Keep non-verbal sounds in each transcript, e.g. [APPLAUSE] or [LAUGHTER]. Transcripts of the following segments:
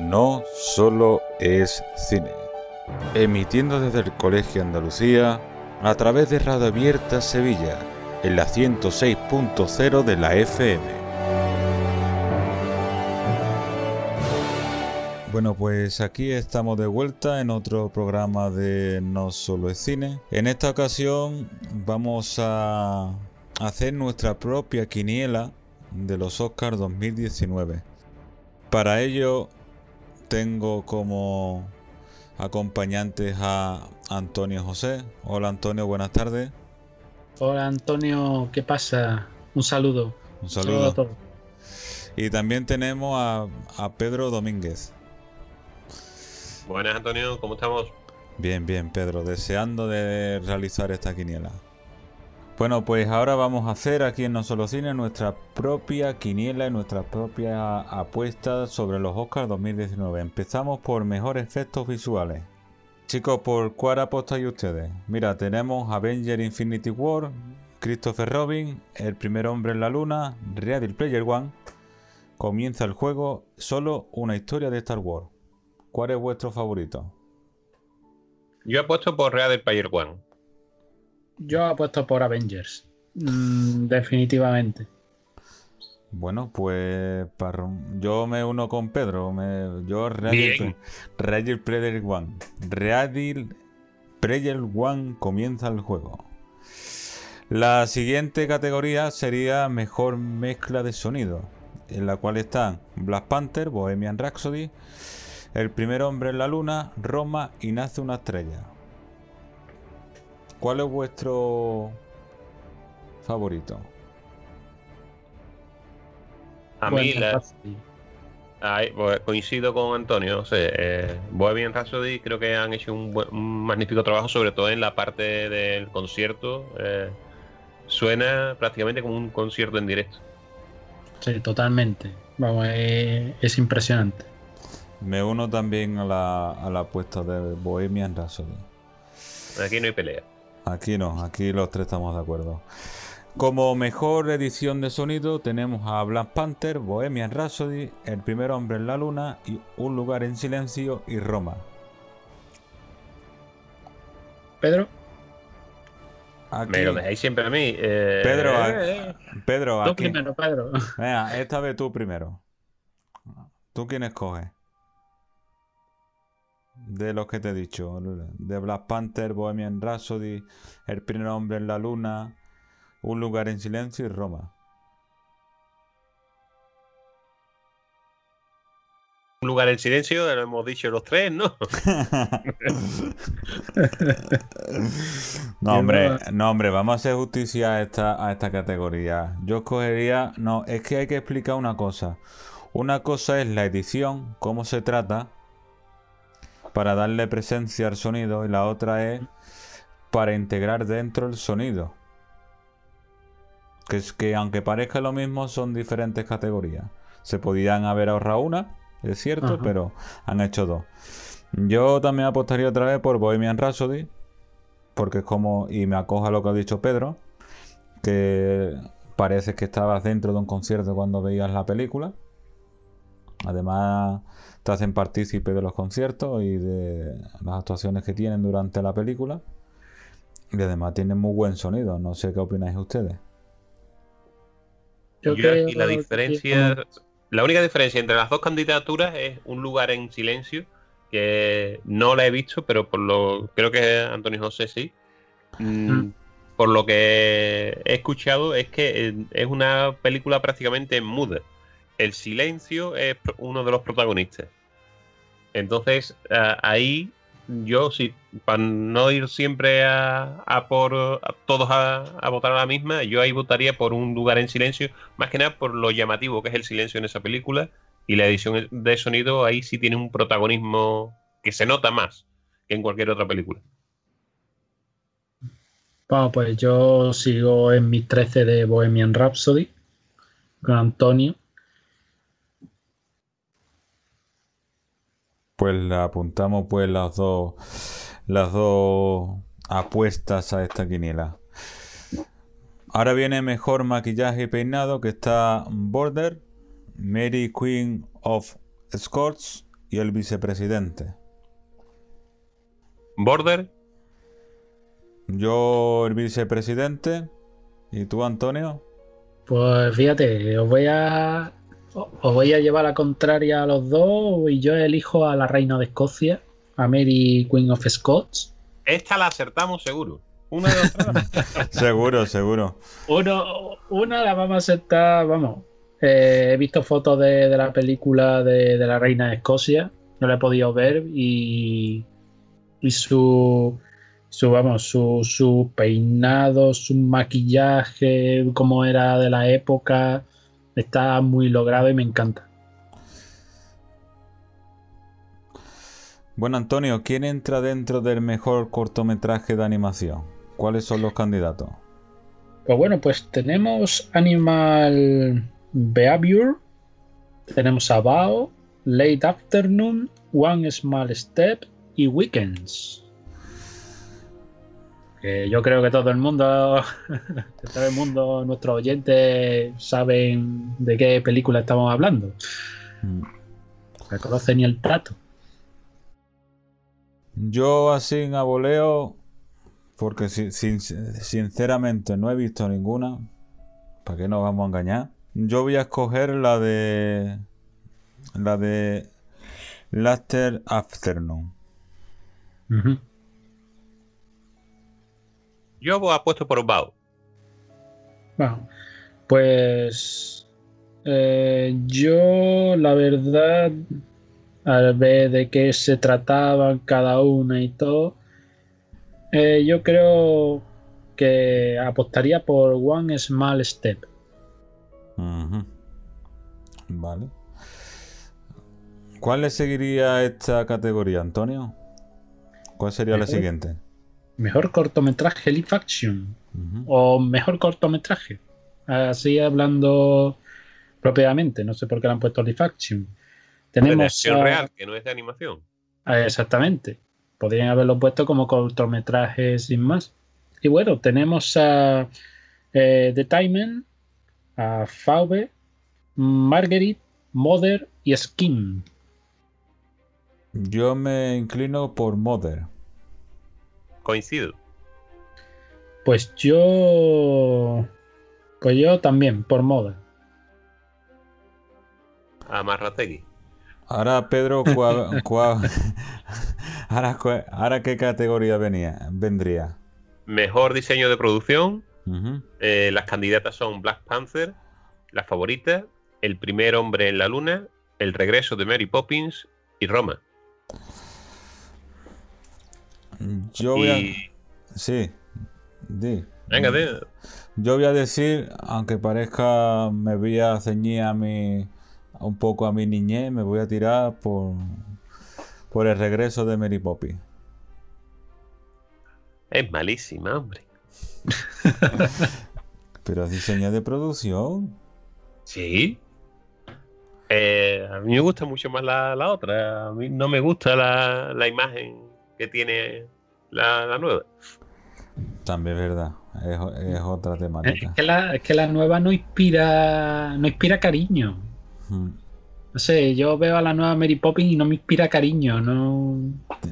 no solo es cine. Emitiendo desde el Colegio Andalucía a través de Radio Abierta Sevilla, en la 106.0 de la FM. Bueno, pues aquí estamos de vuelta en otro programa de No Solo es Cine. En esta ocasión vamos a hacer nuestra propia quiniela de los Oscars 2019. Para ello tengo como acompañantes a Antonio José. Hola Antonio, buenas tardes. Hola Antonio, ¿qué pasa? Un saludo. Un saludo. a todos. Y también tenemos a, a Pedro Domínguez. Buenas Antonio, ¿cómo estamos? Bien, bien Pedro, deseando de realizar esta quiniela. Bueno, pues ahora vamos a hacer aquí en No Solo Cine nuestra propia quiniela y nuestra propia apuesta sobre los Oscars 2019. Empezamos por mejores efectos visuales. Chicos, ¿por cuál apostáis ustedes? Mira, tenemos Avenger Infinity War, Christopher Robin, El primer hombre en la luna, Ready Player One. Comienza el juego, solo una historia de Star Wars. ¿Cuál es vuestro favorito? Yo apuesto por Ready Player One. Yo apuesto por Avengers. Mm, definitivamente. Bueno, pues yo me uno con Pedro. Me, yo Ready, Player One. Ready Player One comienza el juego. La siguiente categoría sería mejor mezcla de sonido, en la cual están Black Panther, Bohemian Rhapsody, El primer hombre en la luna, Roma y Nace una estrella. ¿Cuál es vuestro favorito? A mí la... Pues, coincido con Antonio. O sea, eh, Bohemian Rhapsody creo que han hecho un, magnífico trabajo, sobre todo en la parte del concierto. Eh, suena prácticamente como un concierto en directo. Sí, totalmente. Vamos, es, impresionante. Me uno también a la, a la apuesta de Bohemian Rhapsody. Aquí no hay pelea. Aquí no, aquí los tres estamos de acuerdo. Como mejor edición de sonido tenemos a Black Panther, Bohemian Rhapsody, El primer hombre en la luna y Un lugar en silencio y Roma. Pedro. Me lo dejáis siempre a mí. Eh, Pedro, eh, Pedro, tú primero, Pedro. Venga, esta vez tú primero. ¿Tú quién escoges? De los que te he dicho, de Black Panther, Bohemian Rhapsody, El primer hombre en la luna, Un lugar en silencio y Roma. Un lugar en silencio, lo hemos dicho los tres, ¿no? [LAUGHS] no, hombre, no, hombre, vamos a hacer justicia a esta, a esta categoría. Yo escogería. No, es que hay que explicar una cosa. Una cosa es la edición, cómo se trata, para darle presencia al sonido y la otra es para integrar dentro el sonido. Que es que aunque parezca lo mismo son diferentes categorías. Se podían haber ahorrado una, es cierto, pero han hecho dos. Yo también apostaría otra vez por Bohemian Rhapsody, porque es como, y me acoja lo que ha dicho Pedro, que parece que estabas dentro de un concierto cuando veías la película. Además, te hacen partícipe de los conciertos y de las actuaciones que tienen durante la película. Y además tienen muy buen sonido. No sé qué opináis ustedes. Yo, aquí la diferencia, la única diferencia entre las dos candidaturas es un lugar en silencio que no la he visto, pero por lo creo que Antonio José sí. Mm, mm. Por lo que he escuchado es que es una película prácticamente muda el silencio es uno de los protagonistas. Entonces, ahí yo, sí, para no ir siempre a, por todos a, votar a la misma, yo ahí votaría por un lugar en silencio, más que nada por lo llamativo que es el silencio en esa película y la edición de sonido ahí sí tiene un protagonismo que se nota más que en cualquier otra película. Bueno, pues yo sigo en mis 13 de Bohemian Rhapsody con Antonio Pues le apuntamos pues las dos las dos apuestas a esta quiniela. Ahora viene mejor maquillaje y peinado que está Border, Mary Queen of Scots, y el vicepresidente. Border. Yo el vicepresidente. ¿Y tú, Antonio? Pues fíjate, os voy a os voy a llevar la contraria a los dos y yo elijo a la reina de Escocia, a Mary Queen of Scots. Esta la acertamos seguro. Una de otras. [LAUGHS] seguro, seguro. Uno, una la vamos a aceptar, vamos. Eh, he visto fotos de, de la película de, de, la reina de Escocia, no la he podido ver y, y su, su, vamos, su, su peinado, su maquillaje, cómo era de la época, está muy logrado y me encanta. Bueno, Antonio, ¿quién entra dentro del mejor cortometraje de animación? ¿Cuáles son los candidatos? Pues bueno, pues tenemos Animal Behavior, tenemos a Bao, Late Afternoon, One Small Step y Weekends. Que yo creo que todo el mundo, [LAUGHS] todo el mundo, nuestros oyentes saben de qué película estamos hablando. Mm. No conocen ni el trato. Yo así en aboleo, porque si, sin- sinceramente no he visto ninguna, ¿para qué nos vamos a engañar? Yo voy a escoger la de la de Laster Afternoon. Ujú. Yo apuesto por Bao. Bueno, pues eh, yo la verdad, al ver de qué se trataban cada una y todo, eh, yo creo que apostaría por One Small Step. Vale. ¿Cuál le seguiría a esta categoría, Antonio? ¿Cuál sería la Mejor. siguiente? Mejor cortometraje live action o mejor cortometraje. Así hablando propiamente, no sé por qué le han puesto live action. De Tenemos acción a- real, que no es de animación. Ah, Exactamente. Podrían haberlo puesto como cortometraje sin más. Y bueno, tenemos a eh, The Timen, a Faube, Marguerite, Mother y Skin. Yo me inclino por Mother. Coincido. Pues yo. Pues yo también, por moda. A Marrategui. Ahora, Pedro, [LAUGHS] cua- ahora, cua- ahora qué categoría venía, vendría. Mejor diseño de producción. Eh, las candidatas son Black Panther, La Favorita, El Primer Hombre en la Luna, El Regreso de Mary Poppins y Roma. Yo voy a... Sí, di. Venga, de- Yo voy a decir, aunque parezca, me voy a ceñir a mi, un poco a mi niñez, me voy a tirar por, por el regreso de Mary Poppins. es malísima, hombre. [LAUGHS] Pero es diseño de producción. Sí. Eh, a mí me gusta mucho más la, la otra. A mí no me gusta la, la imagen que tiene la, la nueva. También es verdad, es, es otra Es temática. que, la, es que la nueva no inspira. no inspira cariño. No sé, yo veo a la nueva Mary Poppins y no me inspira cariño, no.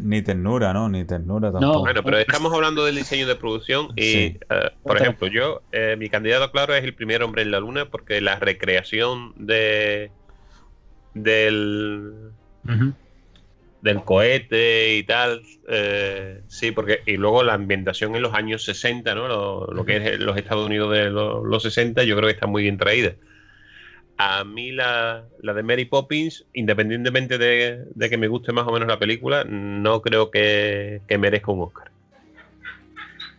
Ni ternura, ¿no? Ni ternura tampoco. Bueno, pero estamos hablando del diseño de producción y, Sí. eh, por Otra. ejemplo, yo, eh, mi candidato claro es el primer hombre en la luna porque la recreación de del. Del cohete y tal, eh, sí, porque y luego la ambientación en los años 60, ¿no? Lo, lo que es los Estados Unidos de lo- los 60, yo creo que está muy bien traída. A mí la, la de Mary Poppins, independientemente de, de que me guste más o menos la película, no creo que, que merezca un Oscar.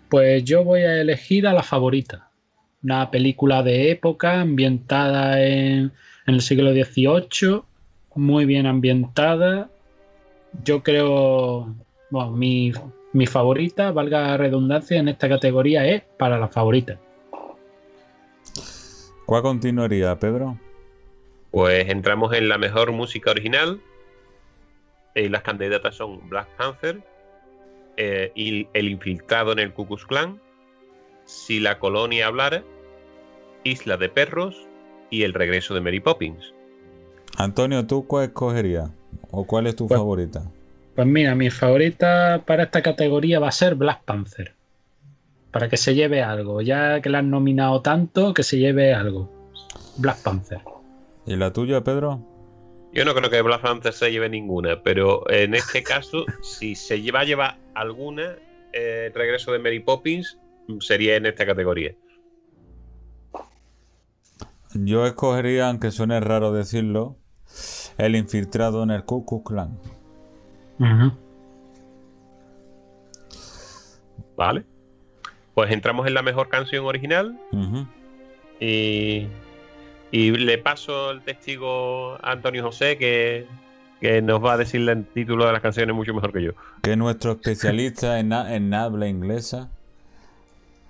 Pues yo voy a elegir a la favorita. Una película de época ambientada en, en el siglo XVIII, muy bien ambientada. Yo creo, bueno, mi, mi favorita, valga la redundancia, en esta categoría es para la favorita. ¿Cuál continuaría, Pedro? Pues entramos en la mejor música original. Y las candidatas son Black Panther, eh, y El infiltrado en el Ku Klux Klan, Si la colonia hablara, Isla de perros y El regreso de Mary Poppins. Antonio, ¿tú cuál escogerías? ¿O cuál es tu Pues- favorita? Pues mira, mi favorita para esta categoría va a ser Black Panther. Para que se lleve algo. Ya que la han nominado tanto, que se lleve algo. Black Panther. ¿Y la tuya, Pedro? Yo no creo que Black Panther se lleve ninguna, pero en este caso, si se lleva a llevar alguna, eh, el regreso de Mary Poppins sería en esta categoría. Yo escogería, aunque suene raro decirlo, el infiltrado en el Ku Klux Klan. ¿Vale? Pues entramos en la mejor canción original y, y le paso el testigo a Antonio José que, que nos va a decir el título de las canciones mucho mejor que yo. Que es nuestro especialista en, en habla inglesa.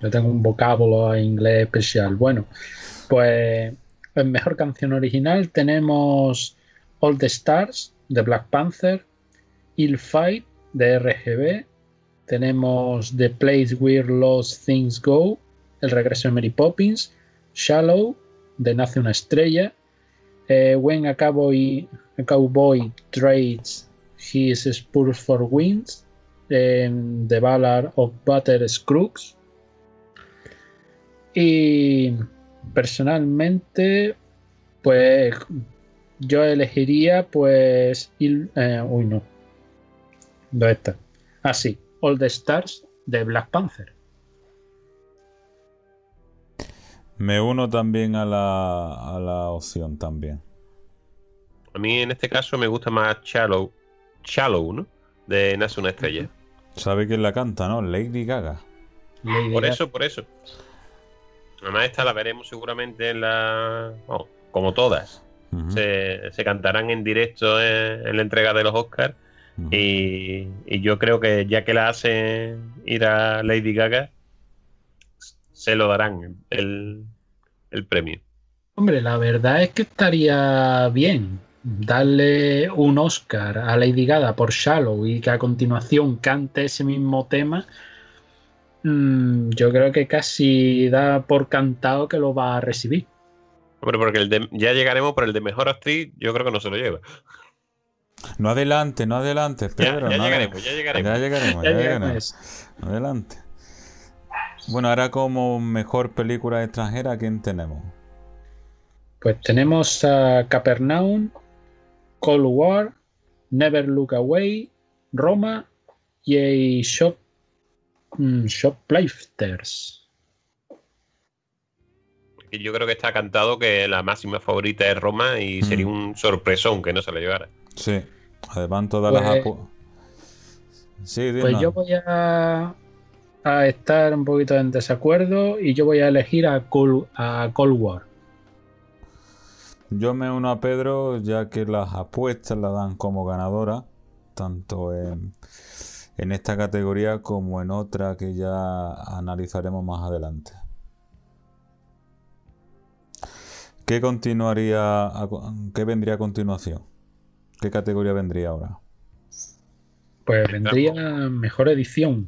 Yo tengo un vocábulo en inglés especial. Bueno, pues en mejor canción original tenemos All the Stars de Black Panther, Ill Fight de RGB, tenemos The Place Where Lost Things Go, El regreso de Mary Poppins, Shallow de Nace una estrella, eh, When a Cowboy, Trades His Spurs for Wings, eh, The Ballad of Butter Scruggs, y personalmente, pues yo elegiría, pues. Il- eh, uy, no. ¿Dónde está? Ah, sí. All the Stars de Black Panther. Me uno también a la, a la opción también. A mí en este caso me gusta más Shallow, Shallow, ¿no? De Nace una estrella. ¿Sabe quién la canta, no? Lady Gaga. Lady Por Gaga. eso, por eso. Además, esta la veremos seguramente en la. como todas. Se, se cantarán en directo en, en la entrega de los Oscars. y yo creo que ya que la hacen ir a Lady Gaga, se lo darán el, el premio. Hombre, la verdad es que estaría bien darle un Oscar a Lady Gaga por Shallow y que a continuación cante ese mismo tema. Mm, yo creo que casi da por cantado que lo va a recibir. Hombre, porque el de- ya llegaremos por el de mejor actriz, yo creo que no se lo lleva. No adelante, no adelante, Ya, Pedro. ya no llegaremos, ya llegaremos. Ya llegaremos, Ya ya llegaremos. Adelante. Bueno, ahora como mejor película extranjera, ¿quién tenemos? Pues tenemos a Capernaum, Cold War, Never Look Away, Roma y Shop, mm, Shoplifters. Y yo creo que está cantado que la máxima favorita es Roma y sería Mm. un sorpresón que no se la llevara. Sí. Además, todas Pues- las apu- Sí, Pues yo voy a, a estar un poquito en desacuerdo y yo voy a elegir a Cold, a Cold War. Yo me uno a Pedro, ya que las apuestas la dan como ganadora, tanto en, en esta categoría como en otra que ya analizaremos más adelante. ¿Qué continuaría, a qué vendría a continuación? ¿Qué categoría vendría ahora? Pues vendría mejor edición.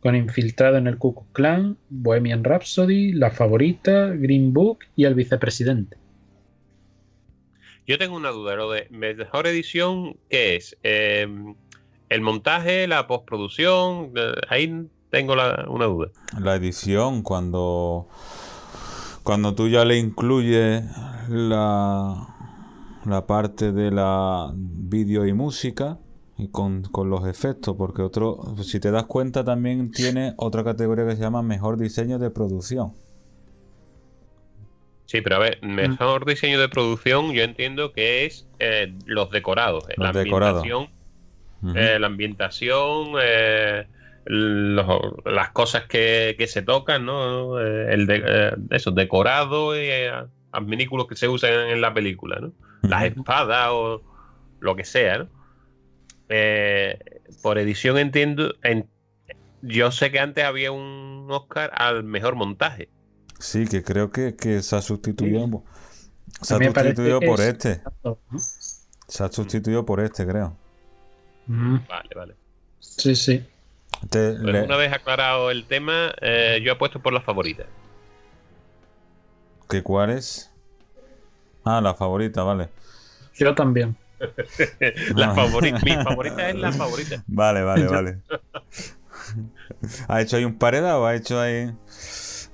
Con Infiltrado en el Ku Klux Klan, Bohemian Rhapsody, La Favorita, Green Book y El Vicepresidente. Yo tengo una duda, lo de mejor edición, ¿qué es? Eh, el montaje, la postproducción, eh, ahí tengo la- una duda. La edición, cuando, cuando tú ya le incluyes la, la parte de la vídeo y música y con, con los efectos, porque otro, si te das cuenta, también tiene otra categoría que se llama mejor diseño de producción. Sí, pero a ver, mejor diseño de producción yo entiendo que es eh, los decorados, eh, Los la decorados. ambientación, eh, la ambientación, eh, los- las cosas que, que se tocan, ¿no? Eh, el de, eh, eso, decorado y eh, adminículos que se usan en la película, ¿no? Las espadas o lo que sea, ¿no? Eh, por edición entiendo, en- yo sé que antes había un Oscar al mejor montaje. Sí, que creo que, que se ha sustituido, se ha sustituido por es- este. Se ha sustituido por este, creo. Vale, vale. Sí, sí. Te- le- una vez aclarado el tema, eh, yo apuesto por la favorita. ¿que cuál es? Ah, la favorita, vale. Yo también. [LAUGHS] la favorita, mi [LAUGHS] favorita es la favorita. Vale, vale, [LAUGHS] vale. ¿Ha hecho ahí un pareda o ha hecho ahí.?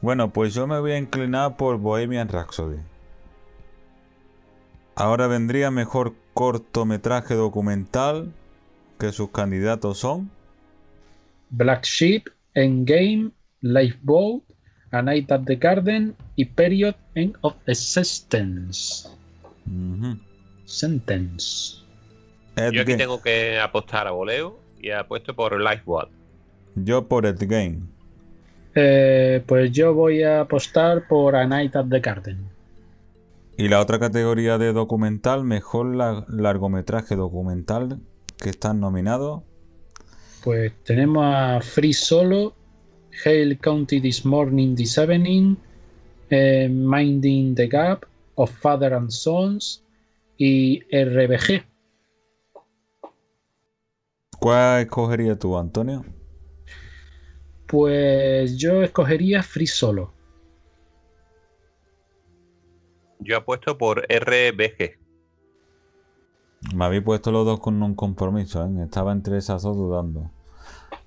Bueno, pues yo me voy a inclinar por Bohemian Rhapsody. Ahora vendría mejor cortometraje documental que sus candidatos son Black Sheep, Endgame, Lifeboat, A Night at the Garden y Period End of Existence. Sentence. Ed Yo aquí tengo que apostar a voleo y apuesto por Lifeboat. Yo por Ed Game. Eh, pues yo voy a apostar por A Night at the Garden. Y la otra categoría de documental, mejor la- largometraje documental que están nominados. Pues tenemos a Free Solo, Hale County This Morning This Evening, eh, Minding the Gap, Of Father and Sons y RBG. ¿Cuál escogerías tú, Antonio? Pues yo escogería Free Solo. Yo apuesto por RBG. Me habéis puesto los dos con un compromiso, ¿eh? Estaba entre esas dos dudando.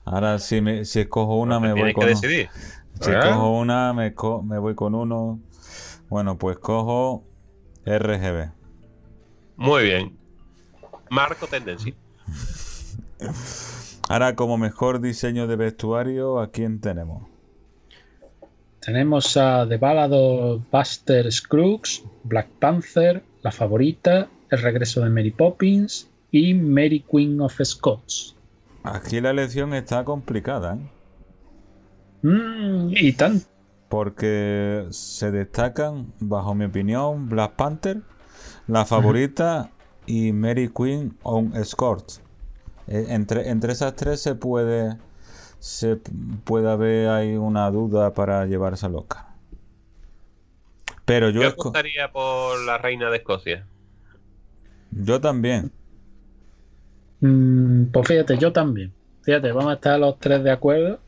Ahora si, me, si escojo una me voy Tienes que con decidir. Si ¿Eh? escojo una me, co- me voy con uno. Bueno, pues cojo RGB. Muy bien. Marco tendencia. [LAUGHS] Ahora como mejor diseño de vestuario, ¿a quién tenemos? Tenemos a The Ballad of Buster Scruggs, Black Panther, La Favorita, El Regreso de Mary Poppins y Mary Queen of Scots. Aquí la elección está complicada, ¿eh? Mm, y tan. Porque se destacan, bajo mi opinión, Black Panther, la favorita y Mary Queen on Escort. Eh, Entre, entre esas tres se puede se puede haber ahí una duda para llevarse al Oscar. Pero yo, Yo apostaría por la reina de Escocia. Yo también. Mm, pues fíjate, yo también. Fíjate, vamos a estar los tres de acuerdo.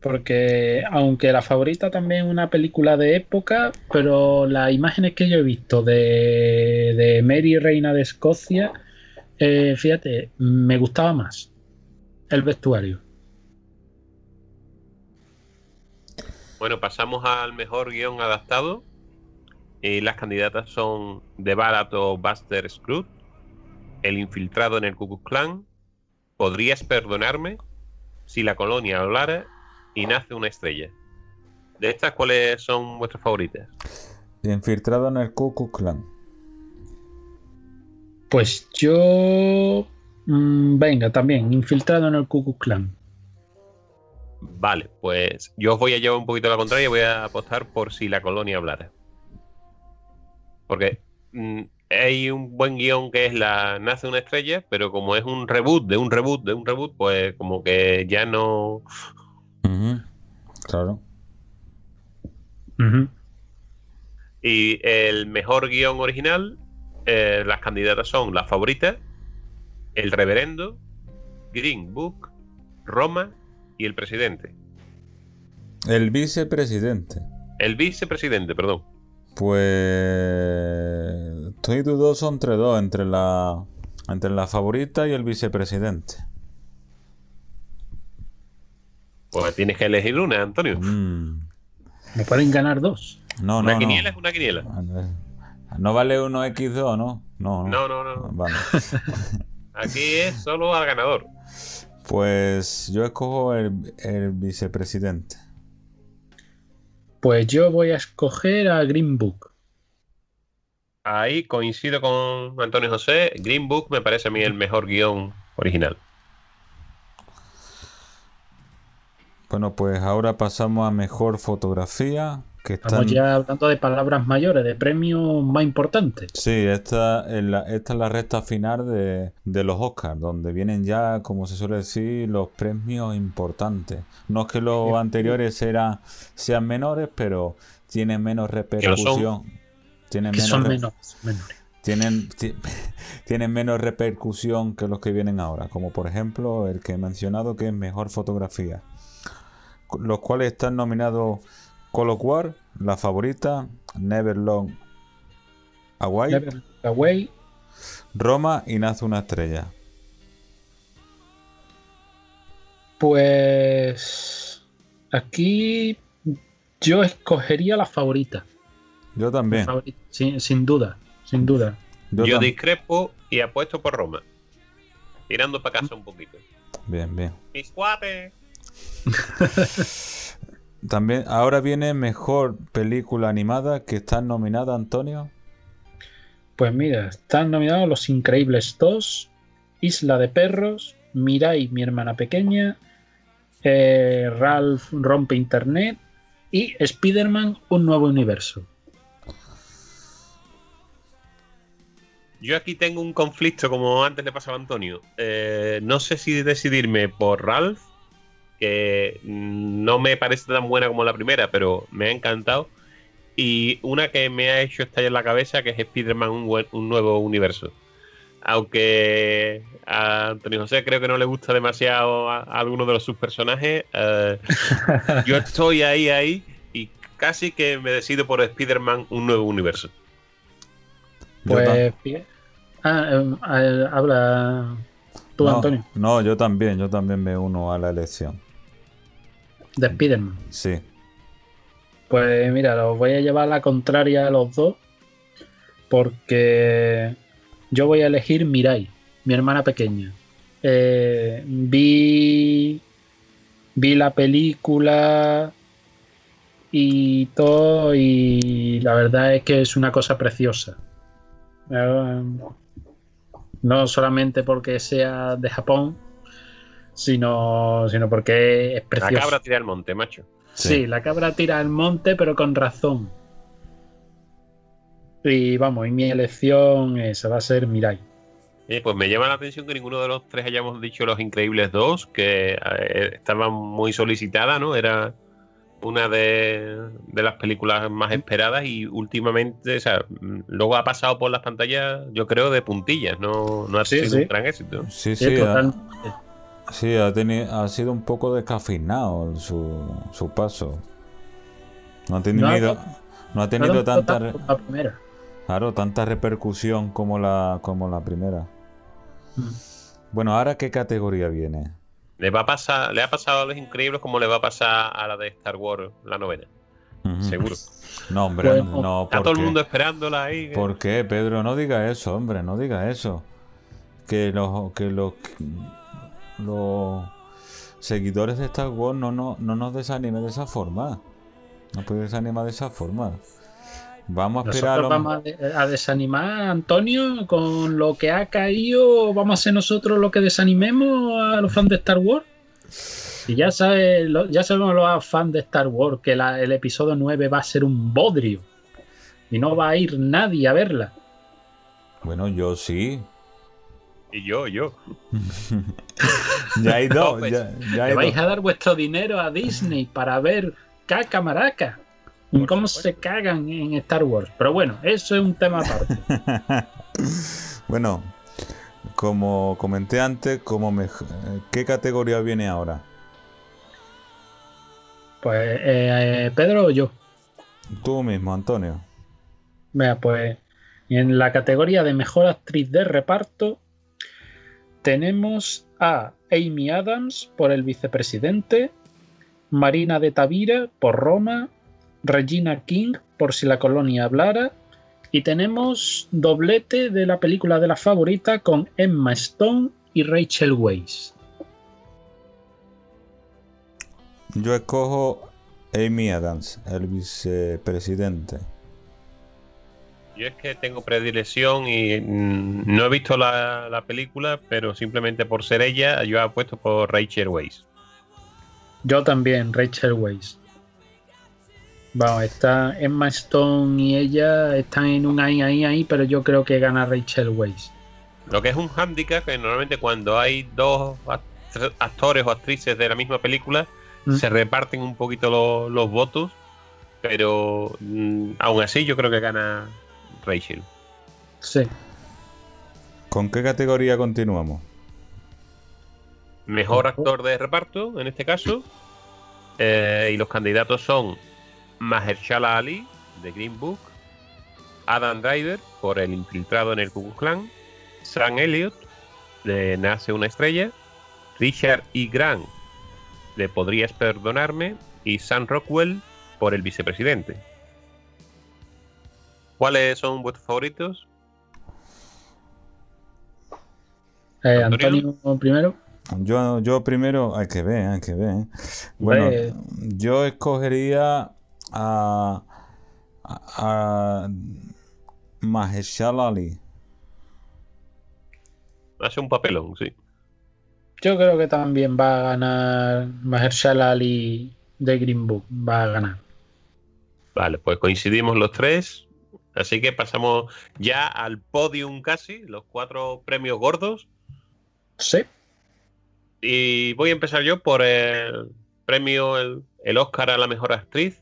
Porque aunque la favorita también es una película de época, pero las imágenes que yo he visto de, de Mary Reina de Escocia, eh, fíjate, me gustaba más el vestuario. Bueno, pasamos al mejor guion adaptado. Y las candidatas son The Ballad of Buster Scruggs, El infiltrado en el Ku Klux Klan, Podrías perdonarme, Si la colonia hablara y Nace una estrella. De estas, ¿cuáles son vuestras favoritas? Infiltrado en el Ku Klux Klan. Pues yo. mm, venga, también, infiltrado en el Ku Klux Klan. Vale, pues yo os voy a llevar un poquito a la contraria y voy a apostar por Si la colonia hablara. Porque mm, hay un buen guion que es la Nace una estrella, pero como es un reboot de un reboot de un reboot, pues como que ya no. Claro. Y el mejor guion original, eh, las candidatas son La Favorita, El Reverendo, Green Book, Roma y El Presidente. El vicepresidente. El vicepresidente, perdón. Pues estoy dudoso entre dos, entre la entre la favorita y el vicepresidente. Pues tienes que elegir una, Antonio. Mm, Me pueden ganar dos. No, Una no, quiniela es una quiniela. No vale uno X2, ¿no? No, No, no, no. Vale. [LAUGHS] Aquí es solo al ganador. Pues yo escojo el, el vicepresidente. Pues yo voy a escoger a Green Book. Ahí coincido con Antonio José. Green Book me parece a mí el mejor guion original. Bueno, pues ahora pasamos a mejor fotografía. Que Estamos están... ya hablando de palabras mayores, de premios más importantes. Sí, esta es la, esta es la recta final de, de los Oscars, donde vienen ya, como se suele decir, los premios importantes. No es que los anteriores eran, sean menores, pero tienen menos repercusión. Tienen Que menos, son re- menores. menores. tienen, ti- [LAUGHS] tienen menos repercusión que los que vienen ahora, como por ejemplo el que he mencionado que es Mejor Fotografía, los cuales están nominados Call of War, La Favorita, Never Long Never Look Away. Roma y Nace una estrella. Pues aquí yo escogería la favorita. Yo también. Sin, sin duda, sin duda. Yo discrepo y apuesto por Roma. Tirando para casa un poquito. Bien, bien. Mis. [LAUGHS] También, ahora viene mejor película animada que está nominada, Antonio. Pues mira, están nominados Los Increíbles 2, Isla de Perros, Mirai, mi hermana pequeña, eh, Ralph rompe Internet y Spider-Man, un nuevo universo. Yo aquí tengo un conflicto, como antes le pasaba a Antonio. Eh, no sé si decidirme por Ralph, que no me parece tan buena como la primera, pero me ha encantado. Y una que me ha hecho estallar la cabeza, que es Spider-Man, un, nuevo universo. Aunque a Antonio José creo que no le gusta demasiado a, a alguno de los subpersonajes, eh, [LAUGHS] yo estoy ahí, ahí, y casi que me decido por Spider-Man, un nuevo universo. Pues. Ah, eh, habla tú, no, Antonio, No, yo también, yo también me uno a la elección. de Spider-Man. Sí. Pues mira, los voy a llevar a la contraria a los dos. Porque yo voy a elegir Mirai, mi hermana pequeña. Eh, vi. Vi la película y todo. Y la verdad es que es una cosa preciosa. Eh, no solamente porque sea de Japón, sino, sino porque es La preciosa. cabra tira al monte, macho. Sí. Sí. la cabra tira al monte, pero con razón. Y vamos, y mi elección esa va a ser Mirai. Eh, pues me llama la atención que ninguno de los tres hayamos dicho Los Increíbles 2, que eh, estaba muy solicitada, ¿no? Era una de, de las películas más esperadas y últimamente, o sea, mm, luego ha pasado por las pantallas, yo creo, de puntillas, no, no ha Sí, sido sí. un gran éxito. Sí, Sí, sí, ha, sí, ha, sido un poco descafeinado su, su paso. No ha tenido, no ha tenido no tanta, tanto re- la primera. claro, tanta repercusión como la, como la primera. Mm. Bueno, ¿ahora qué categoría viene? Le va a pasar, le ha pasado a Los Increíbles como le va a pasar a la de Star Wars, la novena, seguro. No, hombre, Bueno, no, Está ¿por todo el mundo esperándola ahí. que- ¿Por qué, Pedro? No diga eso, hombre, no diga eso. Que los, que los, los seguidores de Star Wars no, no, no nos desanimen de esa forma. No puede desanimar de esa forma. Vamos a esperar. Nosotros a lo- vamos a, de- a desanimar a Antonio con lo que ha caído. Vamos a ser nosotros los que desanimemos a los fans de Star Wars. Y ya, sabe, lo- ya sabemos los fans de Star Wars que la- el episodio 9 va a ser un bodrio. Y no va a ir nadie a verla. Bueno, yo sí. Y yo, yo. [LAUGHS] Ya hay dos. No, pues, ya, ya hay vais dos. a dar vuestro dinero a Disney para ver caca maraca. Por cómo se cagan en Star Wars. Pero bueno, eso es un tema aparte. [LAUGHS] Bueno, como comenté antes, como eh, ¿qué categoría viene ahora? Pues eh, Pedro o yo. Tú mismo, Antonio. Vea, pues en la categoría de mejor actriz de reparto tenemos a Amy Adams por El vicepresidente, Marina de Tavira por Roma, Regina King por Si la colonia hablara y tenemos doblete de la película de la favorita con Emma Stone y Rachel Weisz. Yo escojo Amy Adams, el vicepresidente. Yo es que tengo predilección y mm, no he visto la, la película, pero simplemente por ser ella, yo he apuesto por Rachel Weisz. Yo también, Rachel Weisz. Vamos, está Emma Stone y ella están en un ahí, ahí, ahí, pero yo creo que gana Rachel Weisz. Lo que es un hándicap que normalmente cuando hay dos act- actores o actrices de la misma película, Mm. se reparten un poquito lo- los votos, pero mm, aún así yo creo que gana Rachel. Sí. ¿Con qué categoría continuamos? Mejor actor de reparto, en este caso. Eh, y los candidatos son Mahershala Ali, de Green Book, Adam Driver por El infiltrado en el Ku Klux Klan, Sam Elliott de Nace una estrella, Richard E. Grant de Podrías perdonarme y Sam Rockwell por El vicepresidente. ¿Cuáles son vuestros favoritos? Eh, Antonio. Primero. Yo, yo primero, hay que ver, hay que ver. Bueno, yo escogería a, a, a Mahershala Ali. Hace un papelón, sí. Yo creo que también va a ganar Mahershala Ali de Green Book. Va a ganar. Vale, pues coincidimos los tres. Así que pasamos ya al podium casi, los cuatro premios gordos. Sí. Y voy a empezar yo por el premio, el, el Oscar a la mejor actriz.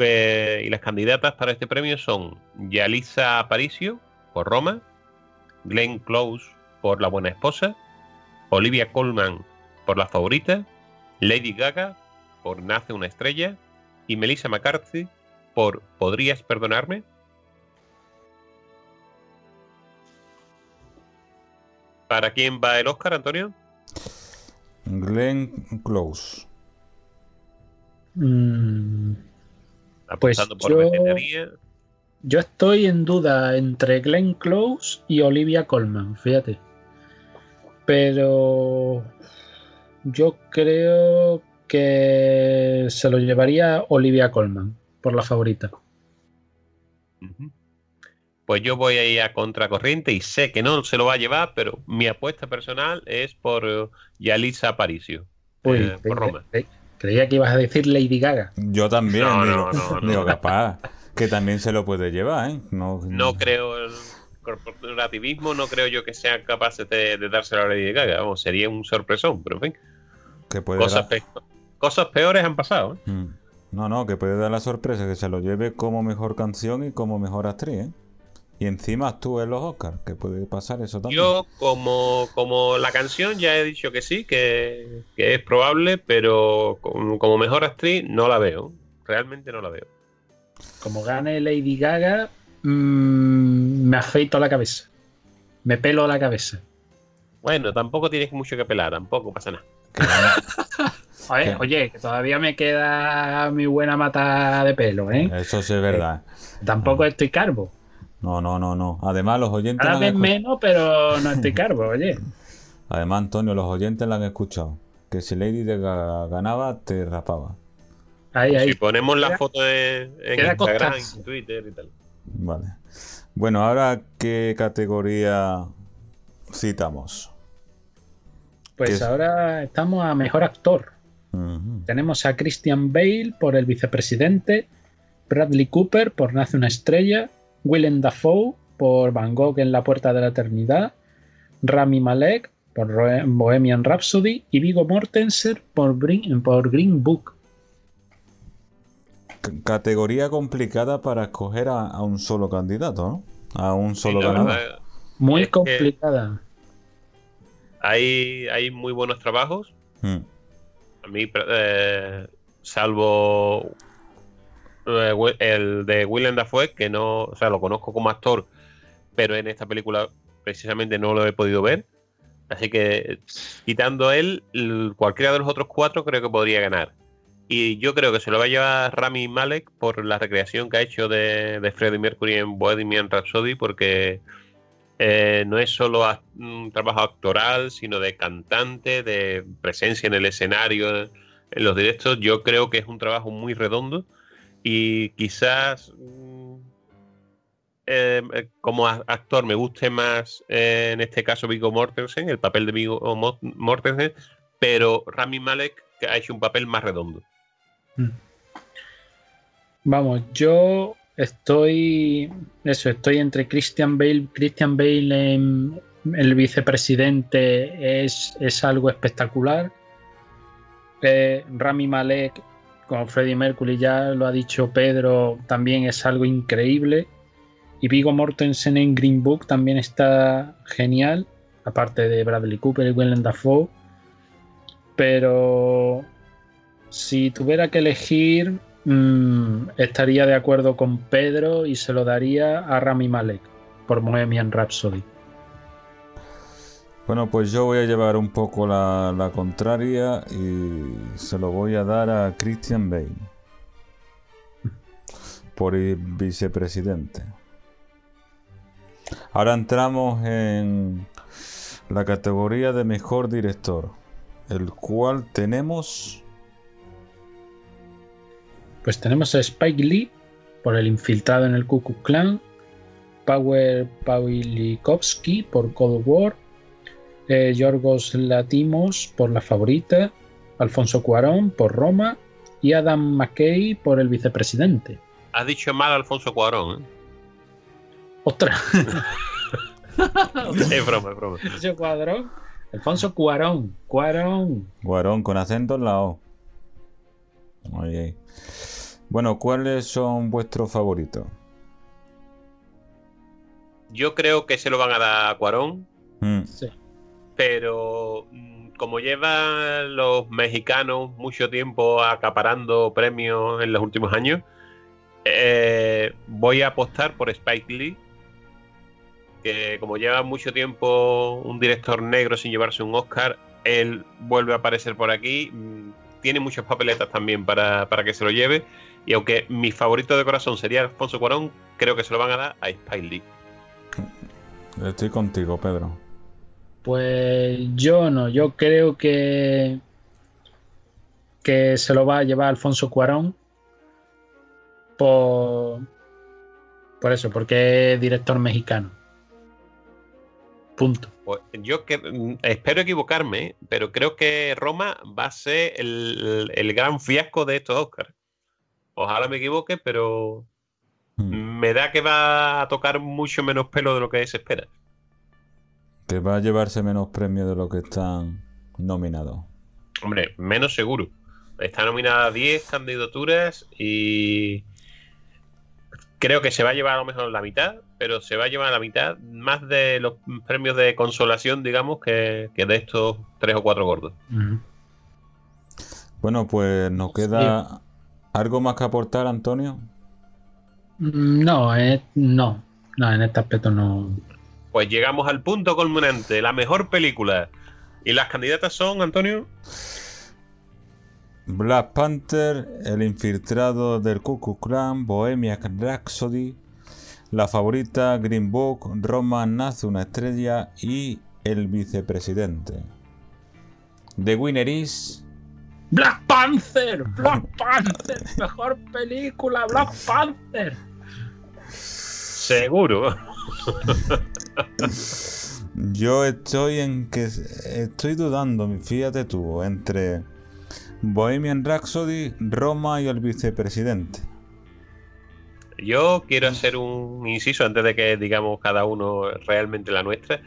Eh, y las candidatas para este premio son Yalisa Aparicio por Roma, Glenn Close por La Buena Esposa, Olivia Colman por La Favorita, Lady Gaga por Nace una Estrella y Melissa McCarthy por ¿Podrías perdonarme? ¿Para quién va el Oscar, Antonio? Glenn Close. Mm, Pues Apostando por yo- veteranía. yo estoy en duda entre Glenn Close y Olivia Colman, fíjate. Pero yo creo que se lo llevaría Olivia Colman por la favorita. Pues yo voy a ir a contracorriente y sé que no se lo va a llevar, pero mi apuesta personal es por eh, Yalisa Aparicio. Uy, eh, por Roma. Creía que ibas a decir Lady Gaga. Yo también, No, digo, no, no, [LAUGHS] no. digo, capaz, que también se lo puede llevar, ¿eh? No, No creo el corporativismo, no creo yo que sean capaces de, de dárselo a Lady Gaga. Vamos, sería un sorpresón, pero en fin, que puede cosas, dar- pe- cosas peores han pasado. ¿eh? Mm. No, no, que puede dar la sorpresa que se lo lleve como mejor canción y como mejor actriz, ¿eh? Y encima actúe en los Oscars, que puede pasar eso también. Yo, como, como la canción, ya he dicho que sí, que, que es probable, pero como, como mejor actriz no la veo. Realmente no la veo. Como gane Lady Gaga, mm, me afeito la cabeza. Me pelo la cabeza. Bueno, tampoco tienes mucho que pelar, tampoco pasa nada. [LAUGHS] Oye, que todavía me queda mi buena mata de pelo, ¿eh? Eso sí es verdad. Tampoco estoy calvo. No, no, no, no. Además, los oyentes han vez menos, pero no estoy calvo, [LAUGHS] oye. Además, Antonio, los oyentes la han escuchado. Que si Lady Gaga ganaba, te rapaba. Ahí, ahí. Si ponemos la Queda- foto de- en queda Instagram, constancia. en Twitter y tal. Vale. Bueno, ahora, ¿qué categoría citamos? Pues ahora estamos a mejor actor. Tenemos a Christian Bale por El vicepresidente, Bradley Cooper por Nace una estrella, Willem Dafoe por Van Gogh en la puerta de la eternidad, Rami Malek por Bohemian Rhapsody y Viggo Mortensen por, Brin- por Green Book. Categoría complicada para escoger a, a un solo candidato, ¿no? A un solo Sí, ganador. verdad, Muy complicada. hay, hay muy buenos trabajos. Mm. A mí, eh, salvo el de Willem Dafoe, que no, o sea, lo conozco como actor, pero en esta película precisamente no lo he podido ver. Así que, quitando él, cualquiera de los otros cuatro creo que podría ganar. Y yo creo que se lo va a llevar Rami Malek por la recreación que ha hecho de, Freddie Mercury en Bohemian Rhapsody, porque eh, no es solo un trabajo actoral, sino de cantante, de presencia en el escenario, en los directos. Yo creo que es un trabajo muy redondo y quizás mm, eh, eh, como actor me guste más eh, en este caso Viggo Mortensen, el papel de Viggo Mo- Mortensen, pero Rami Malek ha hecho un papel más redondo. Vamos, yo estoy. Eso, estoy entre Christian Bale. Christian Bale en el vicepresidente es, es algo espectacular. Rami Malek con Freddie Mercury, ya lo ha dicho Pedro, también es algo increíble. Y Vigo Mortensen en Green Book también está genial, aparte de Bradley Cooper y Willem Dafoe. Pero si tuviera que elegir, mm, estaría de acuerdo con Pedro y se lo daría a Rami Malek por Bohemian Rhapsody. Bueno, pues yo voy a llevar un poco la, contraria y se lo voy a dar a Christian Bale por vicepresidente. Ahora entramos en la categoría de mejor director, el cual tenemos Pues tenemos a Spike Lee por el infiltrado en el Ku Klux Klan, Power Pawlikowski por Cold War, eh, Yorgos Latimos por La Favorita, Alfonso Cuarón por Roma y Adam McKay por El Vicepresidente. Has dicho mal Alfonso Cuarón, ¿eh? ¡Ostras! [LAUGHS] [LAUGHS] es broma, es broma. Alfonso Cuarón. Alfonso Cuarón. Cuarón. Guarón con acento en la O. Oye. Bueno, ¿cuáles son vuestros favoritos? Yo creo que se lo van a dar a Cuarón, Mm, Sí. Pero mm, como llevan los mexicanos mucho tiempo acaparando premios en los últimos años, eh, voy a apostar por Spike Lee, que como lleva mucho tiempo un director negro sin llevarse un Oscar, él vuelve a aparecer por aquí, mm, tiene muchas papeletas también para, para que se lo lleve, y aunque mi favorito de corazón sería Alfonso Cuarón, creo que se lo van a dar a Spike Lee. Estoy contigo, Pedro. Pues yo no, yo creo que que se lo va a llevar Alfonso Cuarón por por eso, porque es director mexicano. Punto. Pues yo que, mm, espero equivocarme, pero creo que Roma va a ser el, el gran fiasco de estos Oscars. Ojalá me equivoque, pero Mm, me da que va a tocar mucho menos pelo de lo que se espera. Que va a llevarse menos premios de lo que están nominados. Hombre, menos seguro. Está nominada a 10 candidaturas y creo que se va a llevar a lo mejor la mitad, pero se va a llevar la mitad más de los premios de consolación, digamos, que, que de estos tres o cuatro gordos. Bueno, pues nos queda algo más que aportar, Antonio. Mm, No, eh, no, no, en este aspecto no. Pues llegamos al punto culminante, la mejor película. Y las candidatas son, Antonio, Black Panther, El infiltrado del Ku Klux Klan, Bohemian Rhapsody, La favorita, Green Book, Roma nace una estrella y El vicepresidente. The winner is... Black Panther, Black Panther, mejor película, Black Panther. seguro. [LAUGHS] Yo estoy en que... Estoy dudando, fíjate tú, entre Bohemian Rhapsody, Roma y El vicepresidente. Yo quiero hacer un inciso antes de que digamos cada uno realmente la nuestra.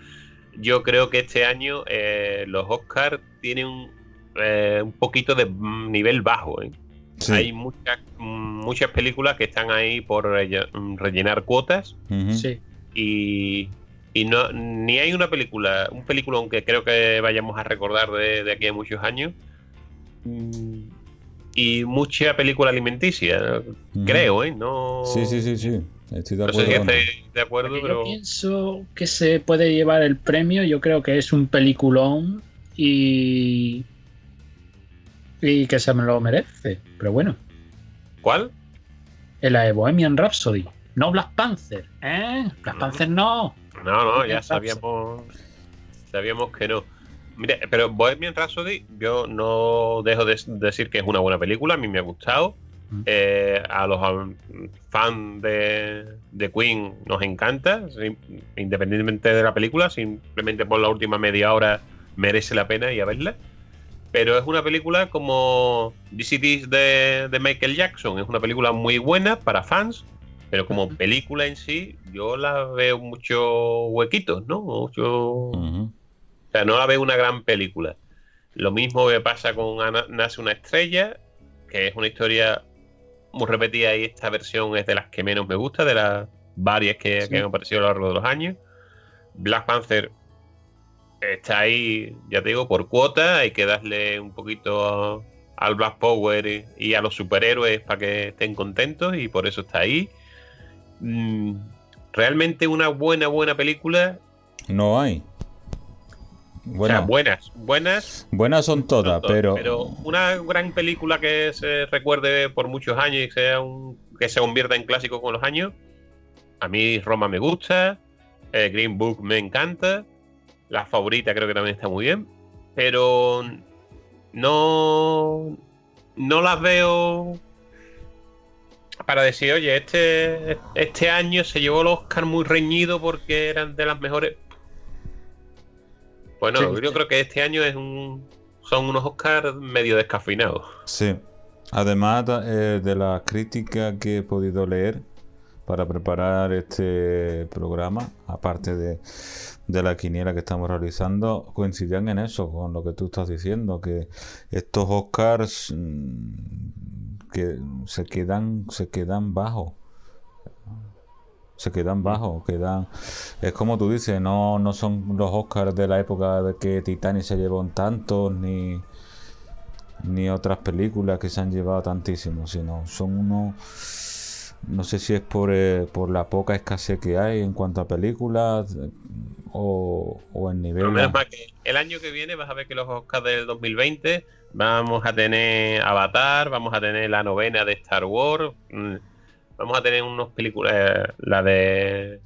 Yo creo que este año eh, los Oscars tienen un, eh, un poquito de nivel bajo. ¿eh? Sí. Hay muchas, muchas películas que están ahí por relle- rellenar cuotas. Sí. y, y no ni hay una película, un película aunque creo que vayamos a recordar de, de aquí a muchos años mm, y mucha película alimenticia, Ujú. creo, ¿eh? No, Sí, sí, sí, sí. Estoy de no sé acuerdo. si estáis de acuerdo, pero Yo pienso que se puede llevar el premio. Yo creo que es un peliculón y. y que se me lo merece. Pero bueno, ¿cuál? en la de Bohemian Rhapsody. No Black Panther, ¿eh? Black Panther no. No, no, ya sabíamos, sabíamos que no. Mira, pero Bohemian Rhapsody, yo no dejo de decir que es una buena película, a mí me ha gustado. Mm. Eh, a los um, fans de, de Queen nos encanta, independientemente de la película, simplemente por la última media hora merece la pena ir a verla. Pero es una película como DCTs de, de Michael Jackson, es una película muy buena para fans, pero como película en sí, yo la veo muchos huequitos, ¿no? Mucho, o sea, no la veo una gran película. Lo mismo me pasa con Nace una estrella, que es una historia muy repetida y esta versión es de las que menos me gusta, de las varias que, Sí. que han aparecido a lo largo de los años. Black Panther está ahí, ya te digo, por cuota, hay que darle un poquito al Black Power y, a los superhéroes para que estén contentos y por eso está ahí. Mm, realmente una buena, buena película. No hay. buenas, buenas. Buenas son todas, pero. Pero una gran película que se recuerde por muchos años y sea un, que se convierta en clásico con los años. A mí Roma me gusta. Eh, Green Book me encanta. La favorita creo que también está muy bien. Pero no. No las veo para decir, oye, este, este año se llevó el Oscar muy reñido porque eran de las mejores. Bueno, yo creo que este año es un, son unos Oscars medio descafinados. Sí. Además eh, de la crítica que he podido leer para preparar este programa, aparte de, de la quiniela que estamos realizando, coincidían en eso, con lo que tú estás diciendo, que estos Oscars mm, que se quedan, se quedan bajos se quedan bajos, quedan es como tú dices, no, no son los Oscars de la época de que Titanic se llevó un tanto ni ni otras películas que se han llevado tantísimo, sino son unos no sé si es por, eh, por la poca escasez que hay en cuanto a películas o, o el nivel. el año que viene vas a ver que los Oscars del 2020 vamos a tener Avatar, vamos a tener la novena de Star Wars, mm, vamos a tener unas películas, eh, la de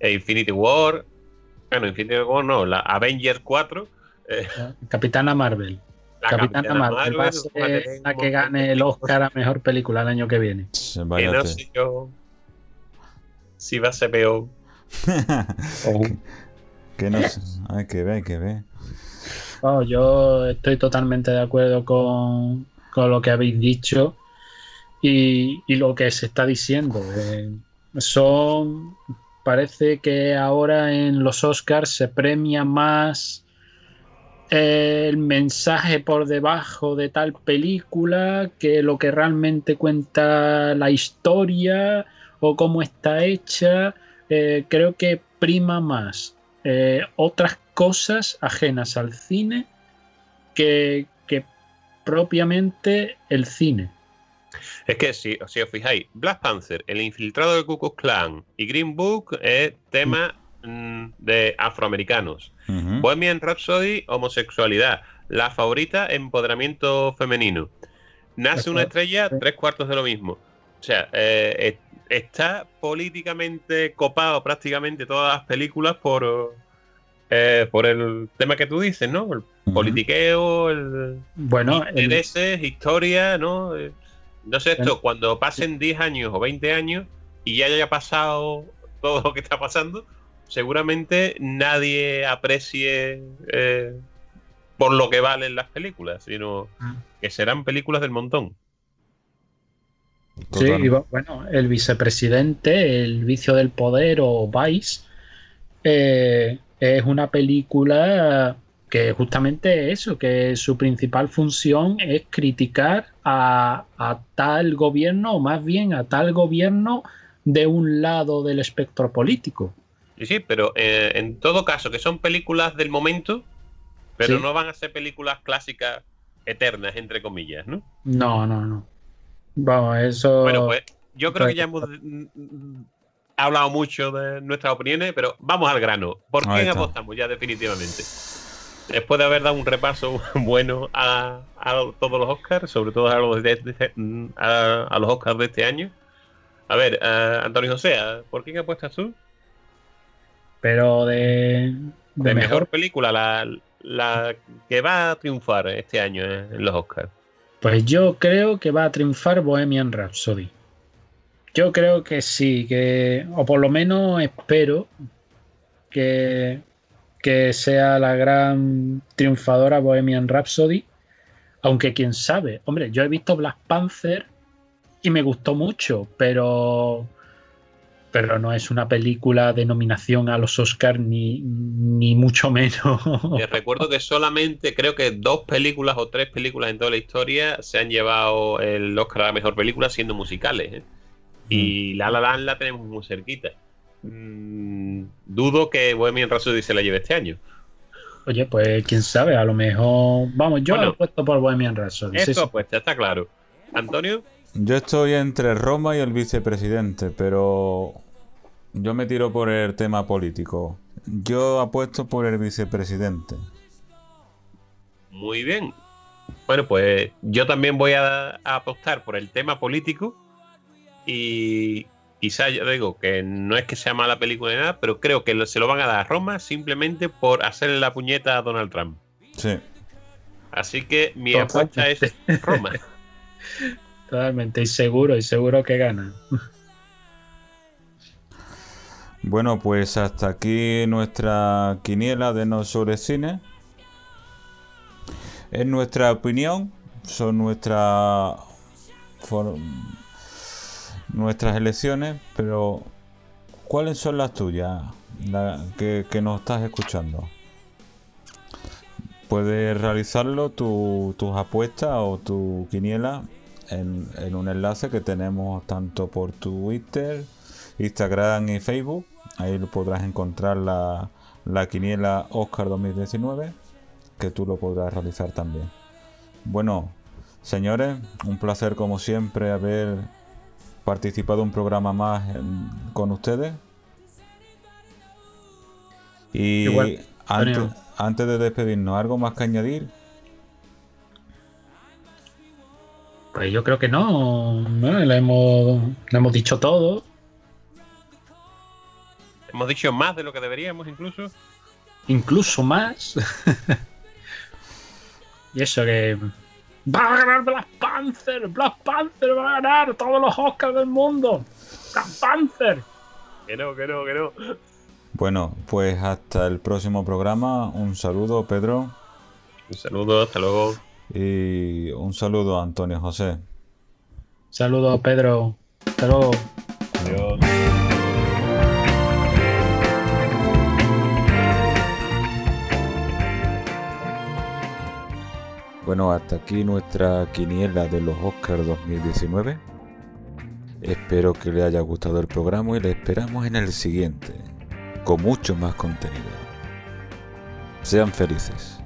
Infinity War, bueno, Infinity War no, la Avengers 4. Eh. Capitana Marvel. La Capitana, Marvel, va a ser la que gane el Oscar a Mejor Película el año que viene. Que no sé yo si va a ser peor. [LAUGHS] que no sé. Hay que ver, hay que ver. Yo estoy totalmente de acuerdo con, con lo que habéis dicho y, lo que se está diciendo. Eh, son. Parece que ahora en los Oscars se premia más el mensaje por debajo de tal película que lo que realmente cuenta la historia o cómo está hecha. Eh, creo que prima más eh, otras cosas ajenas al cine que, que propiamente el cine. Es que si, os fijáis, Black Panther, El infiltrado de Ku Klux Klan y Green Book es tema mm, de afroamericanos. Bohemian Rhapsody, homosexualidad. La favorita, empoderamiento femenino. Nace una estrella, tres cuartos de lo mismo. O sea, eh, está políticamente copado prácticamente todas las películas por, eh, por el tema que tú dices, ¿no? El politiqueo, el bueno, intereses, historia, ¿no? Eh, no sé esto, cuando pasen 10 años o 20 años y ya haya pasado todo lo que está pasando, seguramente nadie aprecie eh, por lo que valen las películas, sino ah. que serán películas del montón. Sí, bueno, el vicepresidente, el vicio del poder o Vice, eh, es una película que justamente eso, que su principal función es criticar a, tal gobierno, o más bien a tal gobierno de un lado del espectro político. Sí, sí, pero eh, en todo caso, que son películas del momento, pero no van a ser películas clásicas eternas, entre comillas, ¿no? No, no, no. Vamos, eso. Bueno, pues yo creo que ya hemos hablado mucho de nuestras opiniones, pero vamos al grano. ¿Por qué apostamos ya definitivamente? Después de haber dado un repaso [LAUGHS] bueno a, todos los Oscars, sobre todo a los, de, a, los Oscars de este año. A ver, uh, Antonio José, ¿por quién apuestas tú? Pero de, de, mejor, película, la, la, que va a triunfar este año en los Oscars. Pues yo creo que va a triunfar Bohemian Rhapsody. Yo creo que sí, que, o por lo menos espero que, que sea la gran triunfadora Bohemian Rhapsody. Aunque quién sabe, hombre, yo he visto Black Panther y me gustó mucho, pero pero no es una película de nominación a los Oscars ni, ni mucho menos. [LAUGHS] Te recuerdo que solamente creo que dos películas o tres películas en toda la historia se han llevado el Oscar a la mejor película siendo musicales. ¿eh? Y mm. La La Land la tenemos muy cerquita. Mm, dudo que Bohemian Rhapsody se la lleve este año. Oye, pues quién sabe, a lo mejor. Vamos, yo Bueno. he puesto por Bohemian Rhapsody. sí, Eso sí. pues ya está claro. Antonio, Yo estoy entre Roma y el vicepresidente, pero yo me tiro por el tema político. Yo apuesto por el vicepresidente. muy bien. Bueno, pues yo también voy a, a apostar por el tema político y quizá yo digo que no es que sea mala película ni nada, pero creo que se lo van a dar a Roma simplemente por hacerle la puñeta a Donald Trump. Sí. Así que mi apuesta es Roma. [LAUGHS] Totalmente, y seguro, y seguro que gana. Bueno, pues hasta aquí nuestra quiniela de No sobre cine. Es nuestra opinión, son nuestra nuestras elecciones, pero ¿cuáles son las tuyas? La- que, nos estás escuchando. Puedes realizarlo tu- tus apuestas o tu quiniela en, en un enlace que tenemos tanto por Twitter, Instagram y Facebook. Ahí podrás encontrar la, la quiniela Oscar 2019, que tú lo podrás realizar también. Bueno, señores, un placer como siempre haber participado en un programa más en- con ustedes. Y Igual, antes, de despedirnos, ¿algo más que añadir? Pues yo creo que no. ¿no? Le, hemos, le hemos dicho todo. Hemos dicho más de lo que deberíamos incluso. incluso más. [LAUGHS] y eso que va a ganar Black Panther, Black Panther va a ganar todos los Oscars del mundo. Black Panther. Que no, que no, que no. Bueno, pues hasta el próximo programa. Un saludo, Pedro. Un saludo, hasta luego. Y un saludo a Antonio José. Saludos, Pedro. Hasta luego. Adiós. Bueno, hasta aquí nuestra quiniela de los Oscars 2019. Espero que le haya gustado el programa y le esperamos en el siguiente, con mucho más contenido. Sean felices.